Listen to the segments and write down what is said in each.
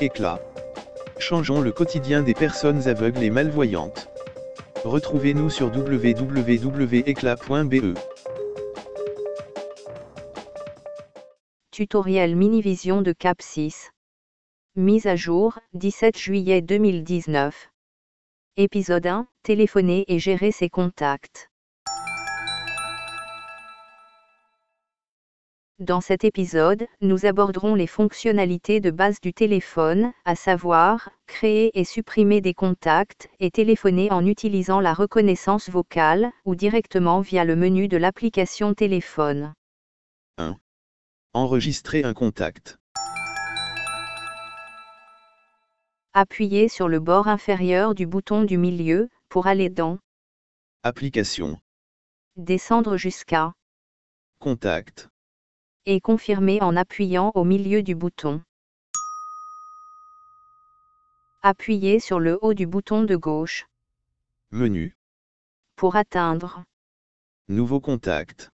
Éclat. Changeons le quotidien des personnes aveugles et malvoyantes. Retrouvez-nous sur www.éclat.be. Tutoriel Minivision de Cap 6. Mise à jour, 17 juillet 2019. Épisode 1, téléphoner et gérer ses contacts. Dans cet épisode, nous aborderons les fonctionnalités de base du téléphone, à savoir, créer et supprimer des contacts et téléphoner en utilisant la reconnaissance vocale ou directement via le menu de l'application téléphone. 1. Enregistrer un contact. Appuyez sur le bord inférieur du bouton du milieu pour aller dans Application. Descendre jusqu'à Contact. Et confirmer en appuyant au milieu du bouton. Appuyez sur le haut du bouton de gauche Menu. pour atteindre. Nouveau contact.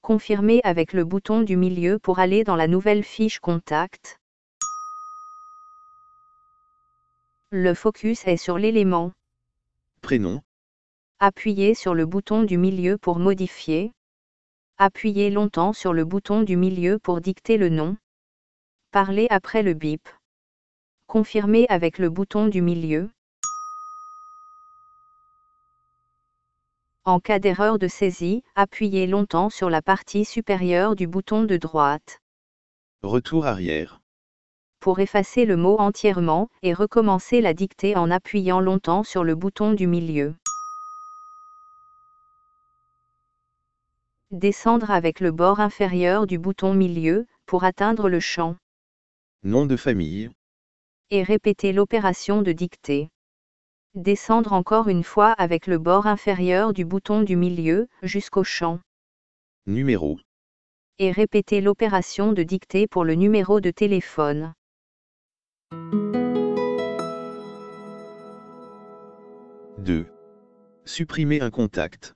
Confirmer avec le bouton du milieu pour aller dans la nouvelle fiche Contact. Le focus est sur l'élément. Prénom. Appuyez sur le bouton du milieu pour modifier. Appuyez longtemps sur le bouton du milieu pour dicter le nom. Parlez après le bip. Confirmer avec le bouton du milieu. En cas d'erreur de saisie, appuyez longtemps sur la partie supérieure du bouton de droite. Retour arrière. Pour effacer le mot entièrement et recommencer la dictée en appuyant longtemps sur le bouton du milieu. Descendre avec le bord inférieur du bouton milieu pour atteindre le champ Nom de famille. et répéter l'opération de dictée. Descendre encore une fois avec le bord inférieur du bouton du milieu jusqu'au champ Numéro. et répéter l'opération de dictée pour le numéro de téléphone. Deux. Supprimer un contact.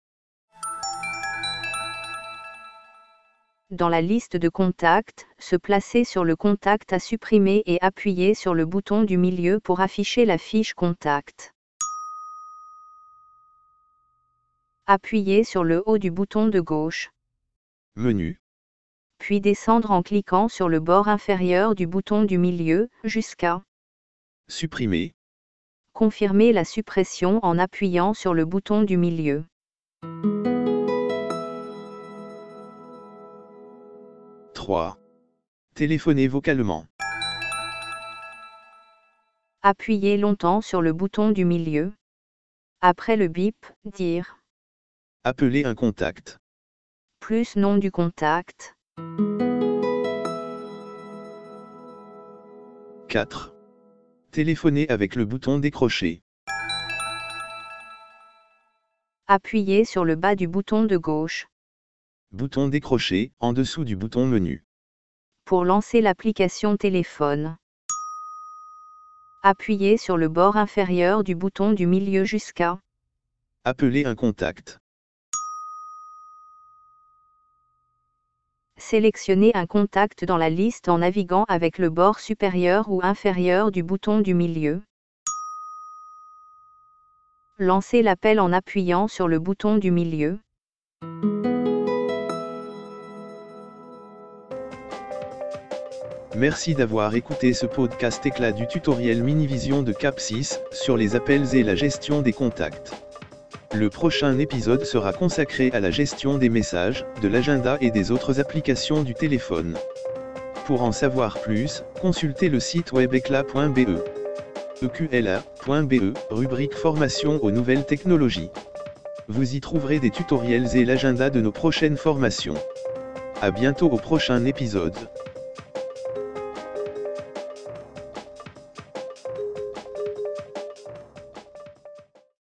Dans la liste de contacts, se placer sur le contact à supprimer et appuyer sur le bouton du milieu pour afficher la fiche contact. Appuyez sur le haut du bouton de gauche, Menu. puis descendre en cliquant sur le bord inférieur du bouton du milieu, jusqu'à Supprimer. confirmer la suppression en appuyant sur le bouton du milieu. Trois. Téléphoner vocalement. Appuyez longtemps sur le bouton du milieu. Après le bip, dire Appeler un contact. plus nom du contact. 4. Téléphoner avec le bouton décrocher. Appuyez sur le bas du bouton de gauche Bouton décrocher, en dessous du bouton menu. pour lancer l'application téléphone. Appuyez sur le bord inférieur du bouton du milieu jusqu'à Appeler un contact. sélectionner un contact dans la liste en naviguant avec le bord supérieur ou inférieur du bouton du milieu. Lancer l'appel en appuyant sur le bouton du milieu. Merci d'avoir écouté ce podcast éclat du tutoriel Minivision de Cap 6 sur les appels et la gestion des contacts. Le prochain épisode sera consacré à la gestion des messages, de l'agenda et des autres applications du téléphone. Pour en savoir plus, consultez le site web éclat.be. eqla.be, rubrique formation aux nouvelles technologies. Vous y trouverez des tutoriels et l'agenda de nos prochaines formations. À bientôt au prochain épisode.